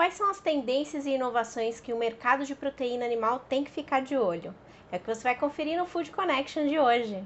quais são as tendências e inovações que o mercado de proteína animal tem que ficar de olho? É o que você vai conferir no Food Connection de hoje.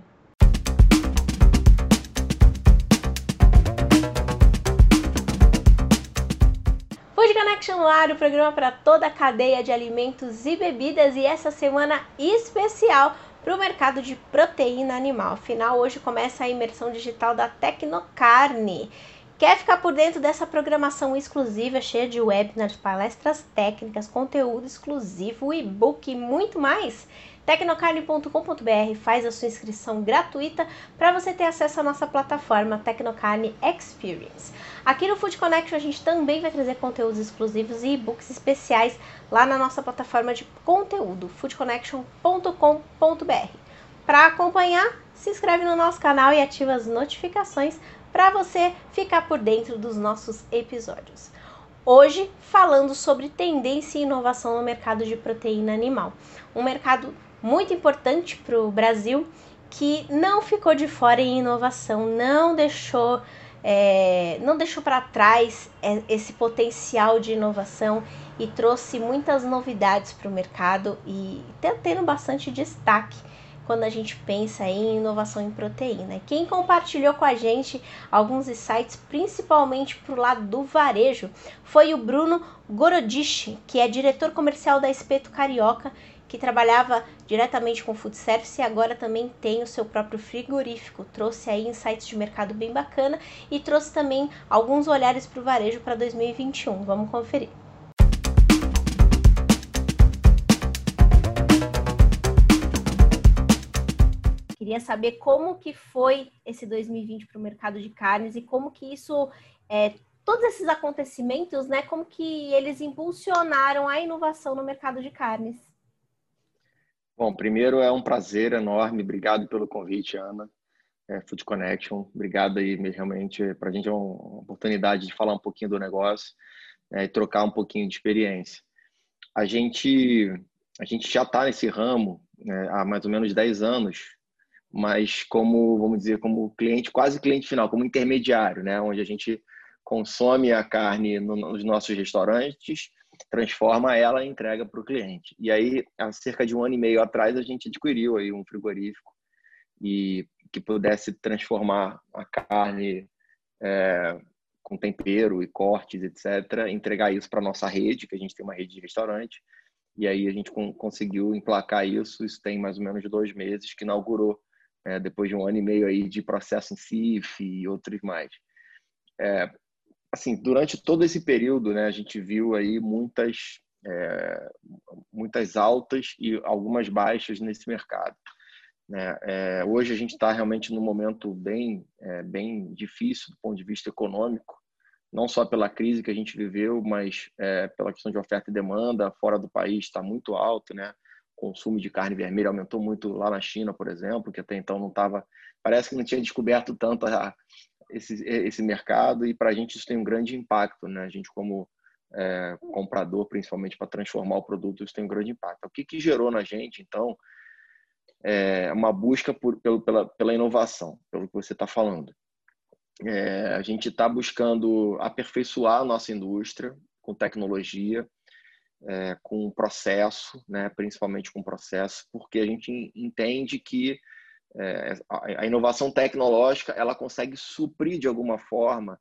Food Connection no ar, o programa para toda a cadeia de alimentos e bebidas e essa semana especial para o mercado de proteína animal. Afinal, hoje começa a imersão digital da Tecnocarne. Quer ficar por dentro dessa programação exclusiva, cheia de webinars, palestras técnicas, conteúdo exclusivo, e-book e muito mais? Tecnocarne.com.br faz a sua inscrição gratuita para você ter acesso à nossa plataforma Tecnocarne Experience. Aqui no Food Connection a gente também vai trazer conteúdos exclusivos e e-books especiais lá na nossa plataforma de conteúdo, foodconnection.com.br. Para acompanhar, se inscreve no nosso canal e ativa as notificações para você ficar por dentro dos nossos episódios. Hoje, falando sobre tendência e inovação no mercado de proteína animal. Um mercado muito importante para o Brasil que não ficou de fora em inovação, não deixou, é, não deixou para trás é, esse potencial de inovação e trouxe muitas novidades para o mercado e está tendo bastante destaque quando a gente pensa em inovação em proteína. Quem compartilhou com a gente alguns insights, principalmente para o lado do varejo, foi o Bruno Gorodich, que é diretor comercial da Espeto Carioca, que trabalhava diretamente com food service e agora também tem o seu próprio frigorífico. Trouxe aí insights de mercado bem bacana e trouxe também alguns olhares para o varejo para 2021. Vamos conferir. Queria saber como que foi esse 2020 para o mercado de carnes e como que isso, é, todos esses acontecimentos, né, como que eles impulsionaram a inovação no mercado de carnes. Bom, primeiro é um prazer enorme, obrigado pelo convite, Ana. É, Food Connection, obrigado aí, realmente, para a gente é uma oportunidade de falar um pouquinho do negócio né, e trocar um pouquinho de experiência. A gente, a gente já está nesse ramo né, há mais ou menos 10 anos, mas como, vamos dizer, como cliente, quase cliente final, como intermediário, né? Onde a gente consome a carne nos nossos restaurantes, transforma ela e entrega para o cliente. E aí, há cerca de um ano e meio atrás, a gente adquiriu aí um frigorífico e que pudesse transformar a carne é, com tempero e cortes, etc., entregar isso para nossa rede, que a gente tem uma rede de restaurante. E aí a gente conseguiu emplacar isso. Isso tem mais ou menos dois meses que inaugurou é, depois de um ano e meio aí de processo em CIF e outros mais. É, assim, durante todo esse período, né, a gente viu aí muitas, é, muitas altas e algumas baixas nesse mercado. Né? É, hoje a gente está realmente num momento bem, é, bem difícil do ponto de vista econômico, não só pela crise que a gente viveu, mas é, pela questão de oferta e demanda fora do país está muito alto, né? Consumo de carne vermelha aumentou muito lá na China, por exemplo, que até então não estava, parece que não tinha descoberto tanto a, esse, esse mercado e para a gente isso tem um grande impacto, né? A gente como é, comprador, principalmente para transformar o produto, isso tem um grande impacto. O que, que gerou na gente, então, é uma busca por, pelo, pela, pela inovação, pelo que você está falando. É, a gente está buscando aperfeiçoar a nossa indústria com tecnologia, é, com o processo, né, principalmente com o processo, porque a gente entende que é, a inovação tecnológica ela consegue suprir de alguma forma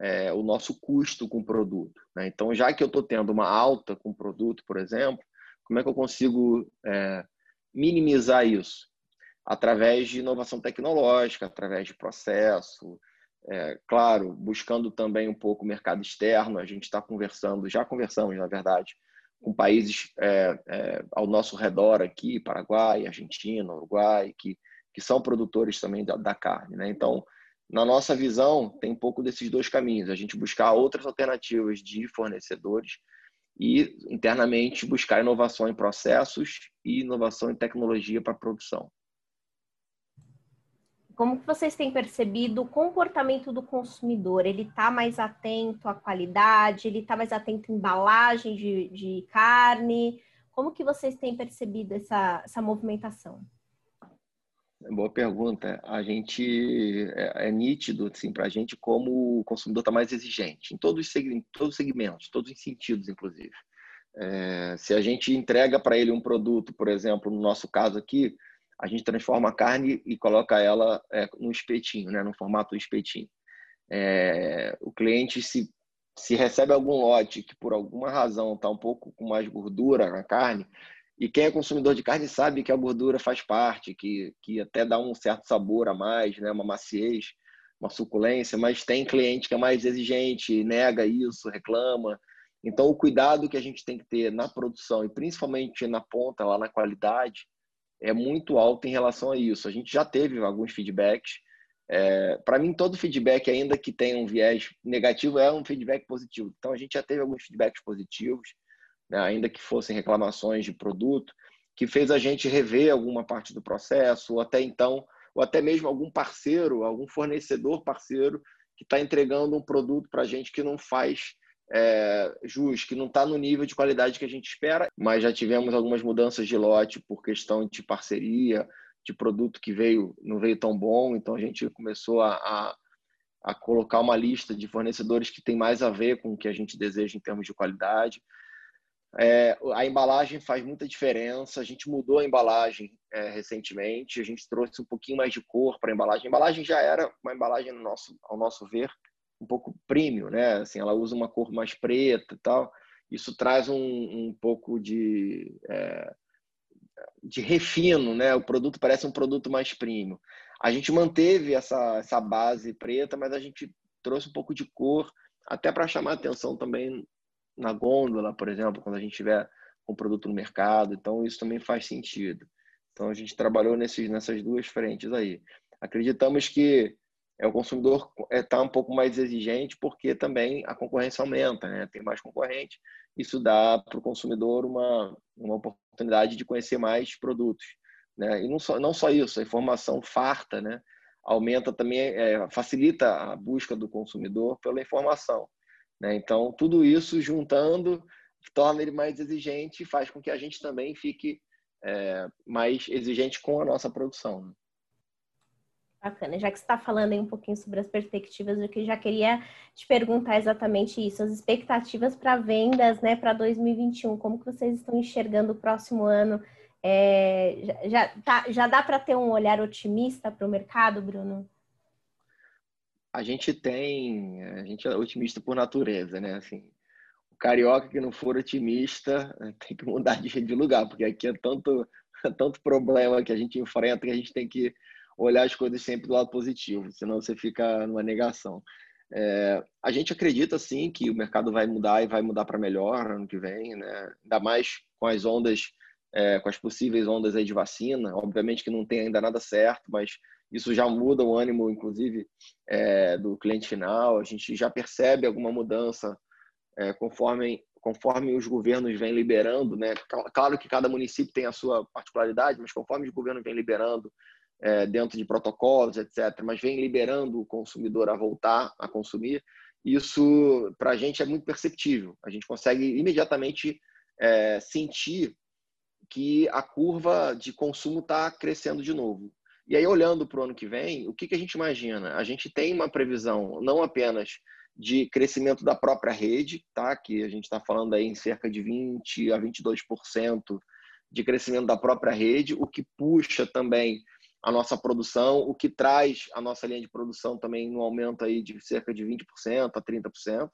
é, o nosso custo com o produto. Né? Então, já que eu estou tendo uma alta com o produto, por exemplo, como é que eu consigo minimizar isso? Através de inovação tecnológica, através de processo, é, claro, buscando também um pouco o mercado externo. A gente está conversando, já conversamos, na verdade, com países é, é, ao nosso redor aqui, Paraguai, Argentina, Uruguai, que, que são produtores também da, da carne. Né? Então, na nossa visão, tem um pouco desses dois caminhos: a gente buscar outras alternativas de fornecedores e internamente buscar inovação em processos e inovação em tecnologia para a produção. Como que vocês têm percebido o comportamento do consumidor? Ele está mais atento à qualidade? Ele está mais atento à embalagem de, de carne? Como que vocês têm percebido essa, essa movimentação? Boa pergunta. A gente é, é nítido assim, para a gente como o consumidor está mais exigente em todos os, segmentos, todos os segmentos, todos os sentidos, inclusive. É, se a gente entrega para ele um produto, por exemplo, no nosso caso aqui, a gente transforma a carne e coloca ela é, no espetinho, né, no formato espetinho. É, o cliente se se recebe algum lote que por alguma razão está um pouco com mais gordura na carne, e quem é consumidor de carne sabe que a gordura faz parte, que, que até dá um certo sabor a mais, né? uma maciez, uma suculência, mas tem cliente que é mais exigente, nega isso, reclama. Então, o cuidado que a gente tem que ter na produção e principalmente na ponta, lá na qualidade, é muito alto em relação a isso. A gente já teve alguns feedbacks é, para mim, todo feedback, ainda que tenha um viés negativo, é um feedback positivo. Então, a gente já teve alguns feedbacks positivos, né, ainda que fossem reclamações de produto, que fez a gente rever alguma parte do processo, ou até então, ou até mesmo algum parceiro, algum fornecedor parceiro que está entregando um produto para a gente que não faz é, jus, que não está no nível de qualidade que a gente espera, mas já tivemos algumas mudanças de lote por questão de parceria, de produto que veio não veio tão bom, então a gente começou a, a, a, colocar uma lista de fornecedores que tem mais a ver com o que a gente deseja em termos de qualidade. É, a embalagem faz muita diferença. A gente mudou a embalagem é, recentemente. A gente trouxe um pouquinho mais de cor para a embalagem. A embalagem já era uma embalagem, no nosso, ao nosso ver, um pouco premium, né? Assim, ela usa uma cor mais preta e tal. Isso traz um, um pouco de é, de refino, né? O produto parece um produto mais premium. A gente manteve essa, essa base preta, mas a gente trouxe um pouco de cor, até para chamar atenção também na gôndola, por exemplo, quando a gente tiver um produto no mercado. Então, isso também faz sentido. Então, a gente trabalhou nesses, nessas duas frentes aí. Acreditamos que é, o consumidor está é, um pouco mais exigente porque também a concorrência aumenta, né? tem mais concorrente. Isso dá para o consumidor uma, uma oportunidade de conhecer mais produtos. Né? E não só, não só isso, a informação farta né? aumenta também, é, facilita a busca do consumidor pela informação. Né? Então, tudo isso juntando torna ele mais exigente e faz com que a gente também fique é, mais exigente com a nossa produção. Bacana. Já que você está falando aí um pouquinho sobre as perspectivas, eu já queria te perguntar exatamente isso, as expectativas para vendas, né, para 2021. Como que vocês estão enxergando o próximo ano? É, já, tá, já dá para ter um olhar otimista para o mercado, Bruno? A gente tem, a gente é otimista por natureza, né? Assim, o carioca que não for otimista tem que mudar de, lugar, porque aqui é tanto, tanto problema que a gente enfrenta que a gente tem que olhar as coisas sempre do lado positivo, senão você fica numa negação. É, a gente acredita sim que o mercado vai mudar e vai mudar para melhor ano que vem, né? ainda mais com as ondas, é, com as possíveis ondas aí de vacina. Obviamente que não tem ainda nada certo, mas isso já muda o ânimo, inclusive, é, do cliente final. A gente já percebe alguma mudança é, conforme conforme os governos vêm liberando, né? Claro que cada município tem a sua particularidade, mas conforme os governos vêm liberando é, dentro de protocolos, etc., mas vem liberando o consumidor a voltar a consumir, isso para a gente é muito perceptível. A gente consegue imediatamente é, sentir que a curva de consumo está crescendo de novo. E aí, olhando para o ano que vem, o que, que a gente imagina? A gente tem uma previsão não apenas de crescimento da própria rede, tá? que a gente está falando aí em cerca de 20% a 22% de crescimento da própria rede, o que puxa também a nossa produção, o que traz a nossa linha de produção também no aumento aí de cerca de 20% a 30%.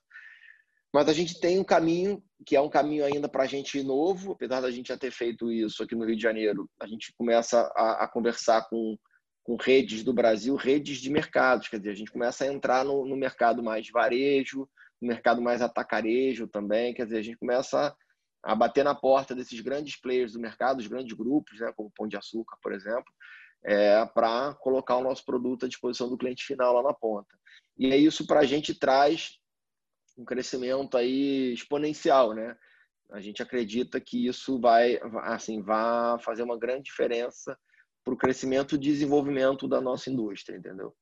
Mas a gente tem um caminho, que é um caminho ainda para a gente novo, apesar da gente já ter feito isso aqui no Rio de Janeiro, a gente começa a, a conversar com, com redes do Brasil, redes de mercados, quer dizer, a gente começa a entrar no, no mercado mais varejo, no mercado mais atacarejo também, quer dizer, a gente começa a, a bater na porta desses grandes players do mercado, os grandes grupos, né, como o Pão de Açúcar, por exemplo, é, para colocar o nosso produto à disposição do cliente final lá na ponta. E aí isso para a gente traz um crescimento aí exponencial, né? A gente acredita que isso vai, assim, vai fazer uma grande diferença para o crescimento e desenvolvimento da nossa indústria, entendeu?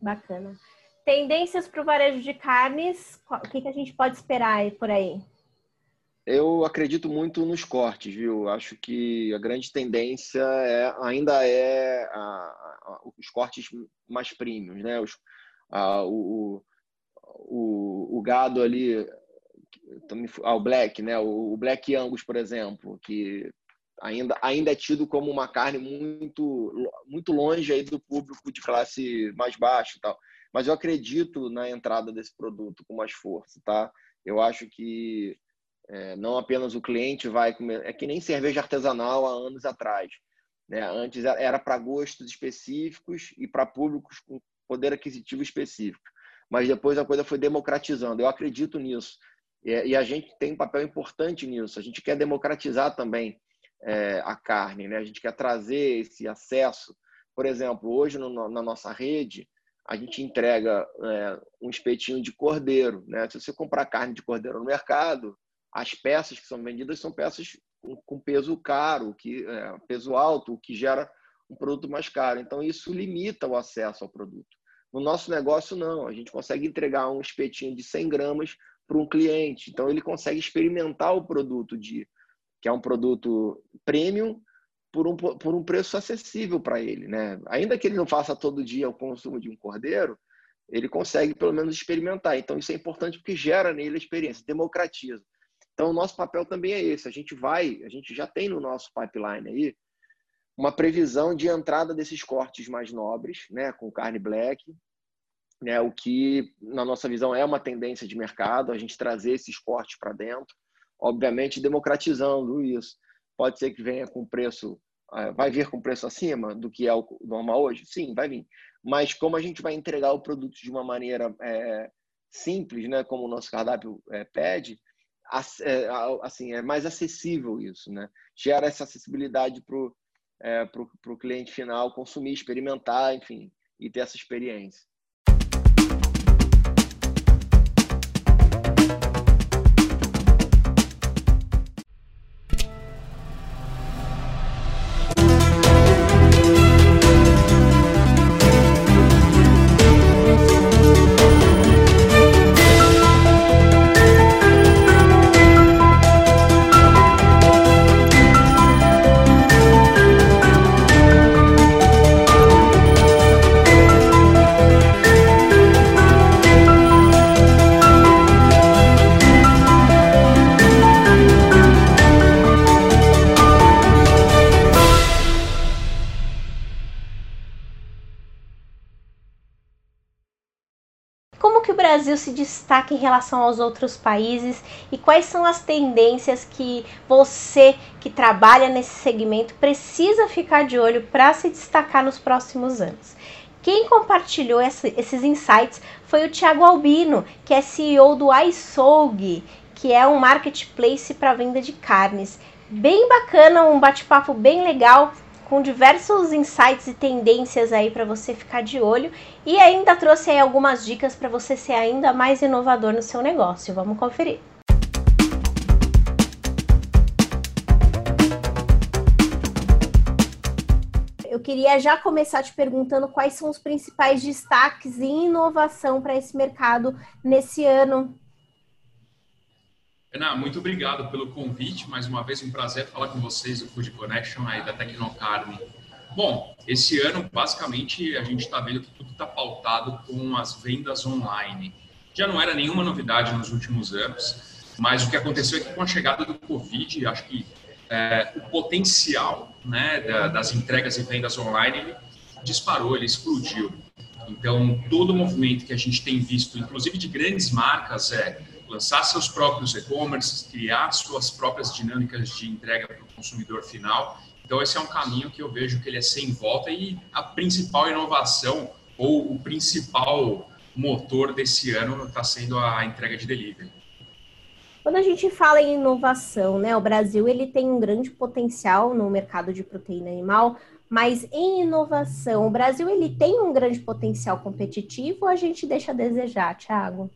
Bacana. Tendências para o varejo de carnes, o que, que a gente pode esperar aí por aí? Eu acredito muito nos cortes, viu? Acho que a grande tendência é, ainda é a, a, os cortes mais premiums, né? Os, a, o, o, o gado ali, o black, né? O, black angus, por exemplo, que ainda, ainda é tido como uma carne muito, muito longe aí do público de classe mais baixa e tal. Mas eu acredito na entrada desse produto com mais força, tá? Eu acho que é, não apenas o cliente vai comer, é que nem cerveja artesanal há anos atrás. Né? Antes era para gostos específicos e para públicos com poder aquisitivo específico. Mas depois a coisa foi democratizando. Eu acredito nisso. E, a gente tem um papel importante nisso. A gente quer democratizar também é, a carne, né? a gente quer trazer esse acesso. Por exemplo, hoje no, na nossa rede, a gente entrega é, um espetinho de cordeiro. Né? Se você comprar carne de cordeiro no mercado, as peças que são vendidas são peças com peso caro, que é, peso alto, o que gera um produto mais caro. Então isso limita o acesso ao produto. No nosso negócio não, a gente consegue entregar um espetinho de 100 gramas para um cliente. Então ele consegue experimentar o produto de que é um produto premium por um, por um preço acessível para ele, né? Ainda que ele não faça todo dia o consumo de um cordeiro, ele consegue pelo menos experimentar. Então isso é importante porque gera nele a experiência, democratiza. Então, o nosso papel também é esse. A gente vai, a gente já tem no nosso pipeline aí uma previsão de entrada desses cortes mais nobres, né, com carne black, né, o que na nossa visão é uma tendência de mercado, a gente trazer esses cortes para dentro, obviamente democratizando isso. Pode ser que venha com preço, ah, vai vir com preço acima do que é o normal hoje? Sim, vai vir. Mas como a gente vai entregar o produto de uma maneira é, simples, né, como o nosso cardápio é, pede, assim, é mais acessível isso, né? Gera essa acessibilidade para o é, pro, pro cliente final consumir, experimentar, enfim, e ter essa experiência. Brasil se destaca em relação aos outros países e quais são as tendências que você que trabalha nesse segmento precisa ficar de olho para se destacar nos próximos anos. Quem compartilhou essa, esses insights foi o Thiago Albino, que é CEO do iSoug, que é um marketplace para venda de carnes. Bem bacana, um bate-papo bem legal com diversos insights e tendências aí para você ficar de olho e ainda trouxe aí algumas dicas para você ser ainda mais inovador no seu negócio. Vamos conferir. Eu queria já começar te perguntando quais são os principais destaques e inovação para esse mercado nesse ano Ana, muito obrigado pelo convite. Mais uma vez, um prazer falar com vocês do Food Connection aí da Tecnocarne. Bom, esse ano, basicamente, a gente está vendo que tudo está pautado com as vendas online. Já não era nenhuma novidade nos últimos anos, mas o que aconteceu é que com a chegada do Covid, acho que é, o potencial né, das entregas e vendas online ele disparou, ele explodiu. Então, todo o movimento que a gente tem visto, inclusive de grandes marcas, é lançar seus próprios e-commerce, criar suas próprias dinâmicas de entrega para o consumidor final. Então, esse é um caminho que eu vejo que ele é sem volta e a principal inovação ou o principal motor desse ano está sendo a entrega de delivery. Quando a gente fala em inovação, né, o Brasil ele tem um grande potencial no mercado de proteína animal, mas em inovação, o Brasil ele tem um grande potencial competitivo ou a gente deixa a desejar, Thiago?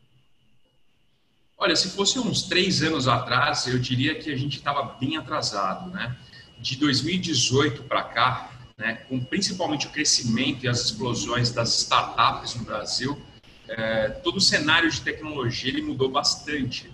Olha, se fosse uns três anos atrás, eu diria que a gente estava bem atrasado, né? De 2018 para cá, né, com principalmente o crescimento e as explosões das startups no Brasil, é, todo o cenário de tecnologia ele mudou bastante.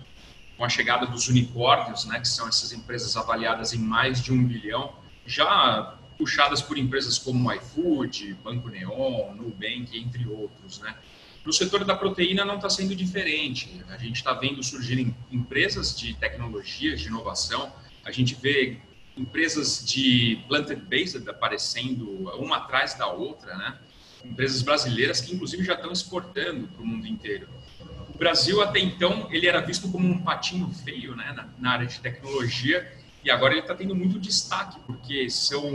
com a chegada dos unicórnios, né, que são essas empresas avaliadas em mais de um bilhão, já puxadas por empresas como iFood, Banco Neon, Nubank, entre outros, né? No setor da proteína não está sendo diferente. A gente está vendo surgirem empresas de tecnologia, de inovação. A gente vê empresas de planted-based aparecendo uma atrás da outra, né? Empresas brasileiras que inclusive já estão exportando para o mundo inteiro. O Brasil até então ele era visto como um patinho feio, né, na, na área de tecnologia e agora ele está tendo muito destaque, porque são,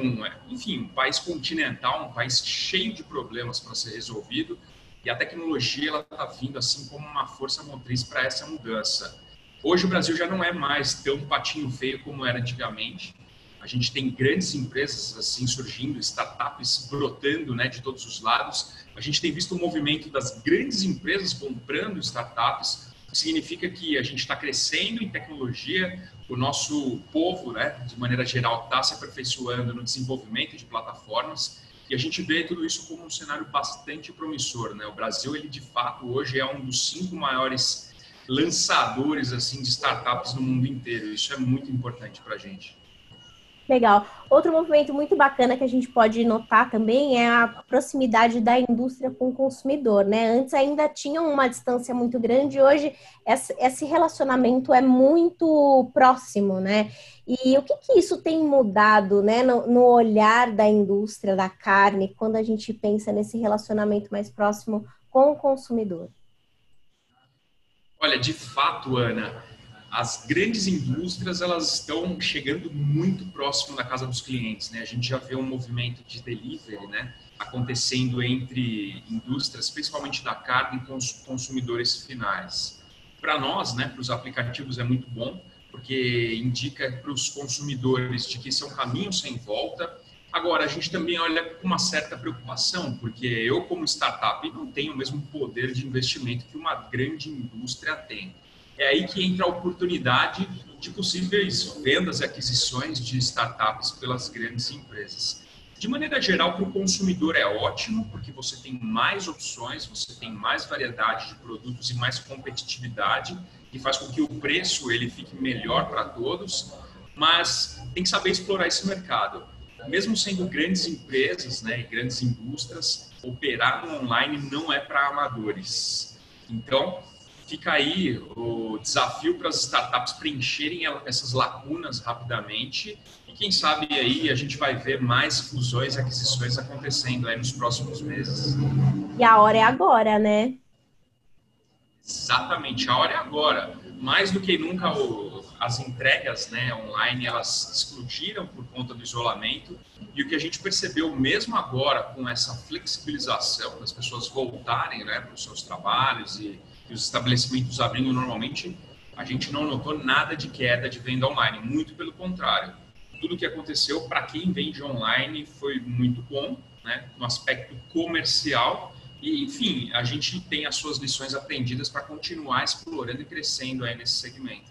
enfim, um país continental, um país cheio de problemas para ser resolvido, e a tecnologia ela está vindo assim como uma força motriz para essa mudança. Hoje o Brasil já não é mais tão patinho feio como era antigamente. A gente tem grandes empresas assim surgindo, startups brotando, né, de todos os lados. A gente tem visto o movimento das grandes empresas comprando startups, significa que a gente está crescendo em tecnologia, o nosso povo, né, de maneira geral, está se aperfeiçoando no desenvolvimento de plataformas e a gente vê tudo isso como um cenário bastante promissor. Né? O Brasil, ele de fato hoje é um dos cinco maiores lançadores assim de startups no mundo inteiro. Isso é muito importante para a gente. Legal. Outro movimento muito bacana que a gente pode notar também é a proximidade da indústria com o consumidor, né? Antes ainda tinha uma distância muito grande, hoje esse relacionamento é muito próximo, né? E o que, que isso tem mudado, né, no, no olhar da indústria da carne quando a gente pensa nesse relacionamento mais próximo com o consumidor? Olha, de fato, Ana, as grandes indústrias elas estão chegando muito próximo da casa dos clientes, né? A gente já vê um movimento de delivery, né, acontecendo entre indústrias, principalmente da carne, com os consumidores finais. Para nós, né, para os aplicativos é muito bom, porque indica para os consumidores de que isso é um caminho sem volta. Agora, a gente também olha com uma certa preocupação, porque eu, como startup, não tenho o mesmo poder de investimento que uma grande indústria tem é aí que entra a oportunidade de possíveis vendas e aquisições de startups pelas grandes empresas. De maneira geral, para o consumidor é ótimo, porque você tem mais opções, você tem mais variedade de produtos e mais competitividade, que faz com que o preço ele fique melhor para todos, mas tem que saber explorar esse mercado. Mesmo sendo grandes empresas né, e grandes indústrias, operar no online não é para amadores. Então, fica aí o desafio para as startups preencherem essas lacunas rapidamente e quem sabe aí a gente vai ver mais fusões e aquisições acontecendo aí nos próximos meses. E a hora é agora, né? Exatamente, a hora é agora. Mais do que nunca o, as entregas né, online elas explodiram por conta do isolamento e o que a gente percebeu mesmo agora com essa flexibilização das pessoas voltarem né, para os seus trabalhos e e os estabelecimentos abrindo normalmente, a gente não notou nada de queda de venda online, muito pelo contrário. Tudo que aconteceu para quem vende online foi muito bom, né, no aspecto comercial. E, enfim, a gente tem as suas lições aprendidas para continuar explorando e crescendo aí nesse segmento.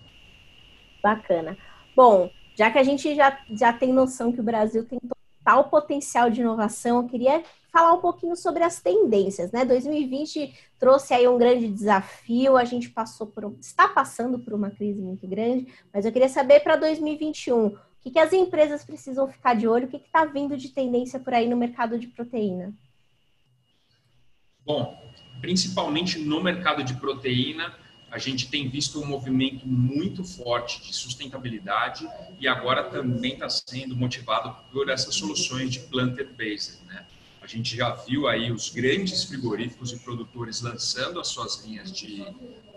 Bacana. Bom, já que a gente já, já tem noção que o Brasil tem total potencial de inovação, eu queria falar um pouquinho sobre as tendências, né? 2020 trouxe aí um grande desafio, a gente passou por, está passando por uma crise muito grande, mas eu queria saber para 2021, o que, que, as empresas precisam ficar de olho, o que está vindo de tendência por aí no mercado de proteína? Bom, principalmente no mercado de proteína, a gente tem visto um movimento muito forte de sustentabilidade e agora também está sendo motivado por essas soluções de planted-based, né? A gente já viu aí os grandes frigoríficos e produtores lançando as suas linhas de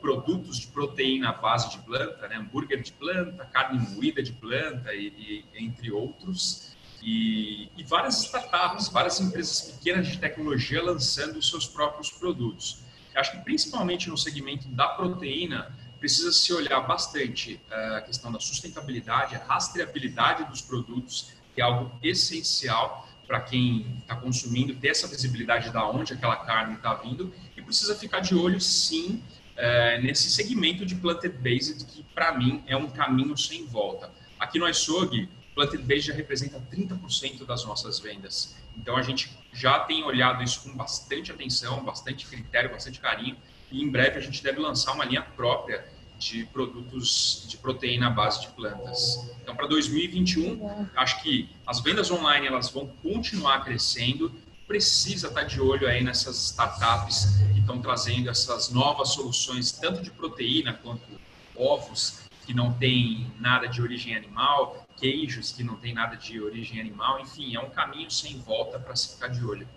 produtos de proteína à base de planta, né? hambúrguer de planta, carne moída de planta e, e entre outros. E, e, várias startups, várias empresas pequenas de tecnologia lançando os seus próprios produtos. Acho que principalmente no segmento da proteína precisa se olhar bastante eh, a questão da sustentabilidade, a rastreabilidade dos produtos, que é algo essencial para quem está consumindo ter essa visibilidade da onde aquela carne está vindo e precisa ficar de olho sim é, nesse segmento de planted based que para mim é um caminho sem volta. Aqui no iSog, planted based já representa 30% das nossas vendas. Então a gente já tem olhado isso com bastante atenção, bastante critério, bastante carinho e em breve a gente deve lançar uma linha própria de produtos de proteína à base de plantas. Então, para 2021, acho que as vendas online elas vão continuar crescendo. Precisa estar de olho aí nessas startups que estão trazendo essas novas soluções, tanto de proteína quanto ovos que não tem nada de origem animal, queijos que não tem nada de origem animal. Enfim, é um caminho sem volta para se ficar de olho.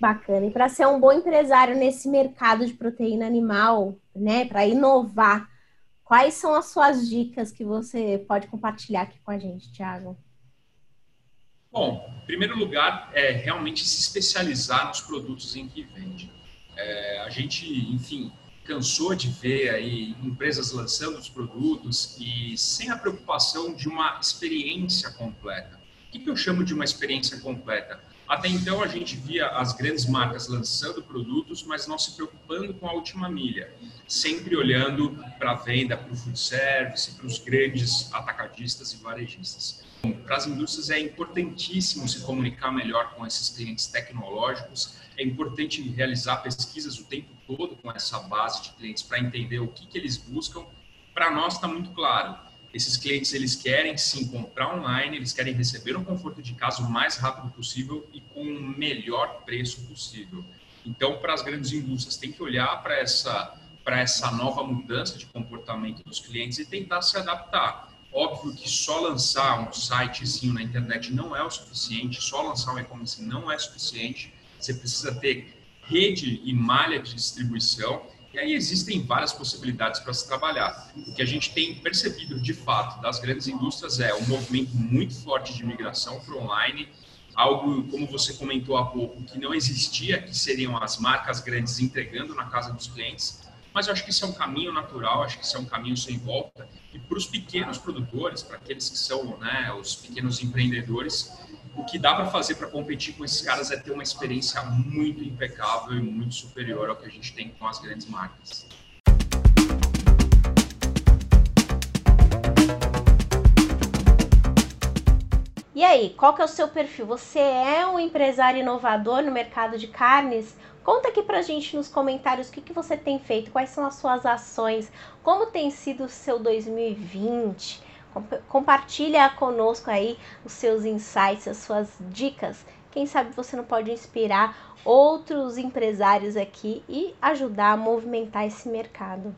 Bacana. E para ser um bom empresário nesse mercado de proteína animal, né, para inovar, quais são as suas dicas que você pode compartilhar aqui com a gente, Thiago? Bom, em primeiro lugar, é realmente se especializar nos produtos em que vende. É, a gente, enfim, cansou de ver aí empresas lançando os produtos e sem a preocupação de uma experiência completa. O que, eu chamo de uma experiência completa? Até então a gente via as grandes marcas lançando produtos, mas não se preocupando com a última milha, sempre olhando para a venda, para o food service, para os grandes atacadistas e varejistas. Para as indústrias é importantíssimo se comunicar melhor com esses clientes tecnológicos, é importante realizar pesquisas o tempo todo com essa base de clientes para entender o que, que eles buscam. Para nós está muito claro, esses clientes eles querem sim comprar online, eles querem receber um conforto de casa o mais rápido possível e com o melhor preço possível. Então, para as grandes indústrias, tem que olhar para essa para essa nova mudança de comportamento dos clientes e tentar se adaptar. Óbvio que só lançar um sitezinho na internet não é o suficiente, só lançar um e-commerce não é suficiente. Você precisa ter rede e malha de distribuição e aí existem várias possibilidades para se trabalhar. O que a gente tem percebido de fato das grandes indústrias é um movimento muito forte de migração para online, algo como você comentou há pouco que não existia, que seriam as marcas grandes entregando na casa dos clientes. Mas eu acho que isso é um caminho natural, acho que isso é um caminho sem volta. E para os pequenos produtores, para aqueles que são né, os pequenos empreendedores, o que dá para fazer para competir com esses caras é ter uma experiência muito impecável e muito superior ao que a gente tem com as grandes marcas. E aí, qual que é o seu perfil? Você é um empresário inovador no mercado de carnes? Conta aqui pra gente nos comentários o que, que você tem feito, quais são as suas ações, como tem sido o seu 2020. Compartilha conosco aí os seus insights, as suas dicas. Quem sabe você não pode inspirar outros empresários aqui e ajudar a movimentar esse mercado.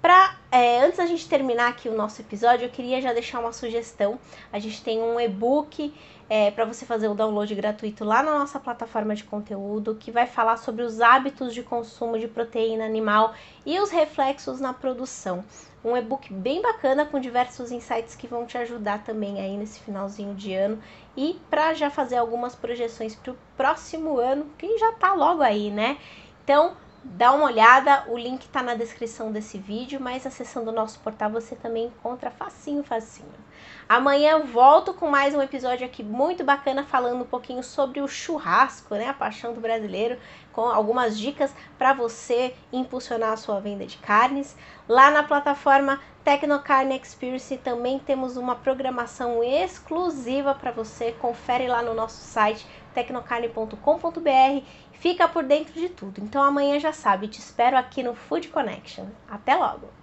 Pra, é, antes da gente terminar aqui o nosso episódio, eu queria já deixar uma sugestão. A gente tem um e-book é, para você fazer o download gratuito lá na nossa plataforma de conteúdo, que vai falar sobre os hábitos de consumo de proteína animal e os reflexos na produção um e-book bem bacana com diversos insights que vão te ajudar também aí nesse finalzinho de ano e para já fazer algumas projeções para o próximo ano, que já tá logo aí, né? Então, dá uma olhada, o link está na descrição desse vídeo, mas acessando o nosso portal você também encontra facinho, facinho. Amanhã volto com mais um episódio aqui muito bacana falando um pouquinho sobre o churrasco, né, a paixão do brasileiro, com algumas dicas para você impulsionar a sua venda de carnes. Lá na plataforma Tecnocarne Experience também temos uma programação exclusiva para você. Confere lá no nosso site tecnocarne.com.br. Fica por dentro de tudo. Então amanhã já sabe, te espero aqui no Food Connection. Até logo!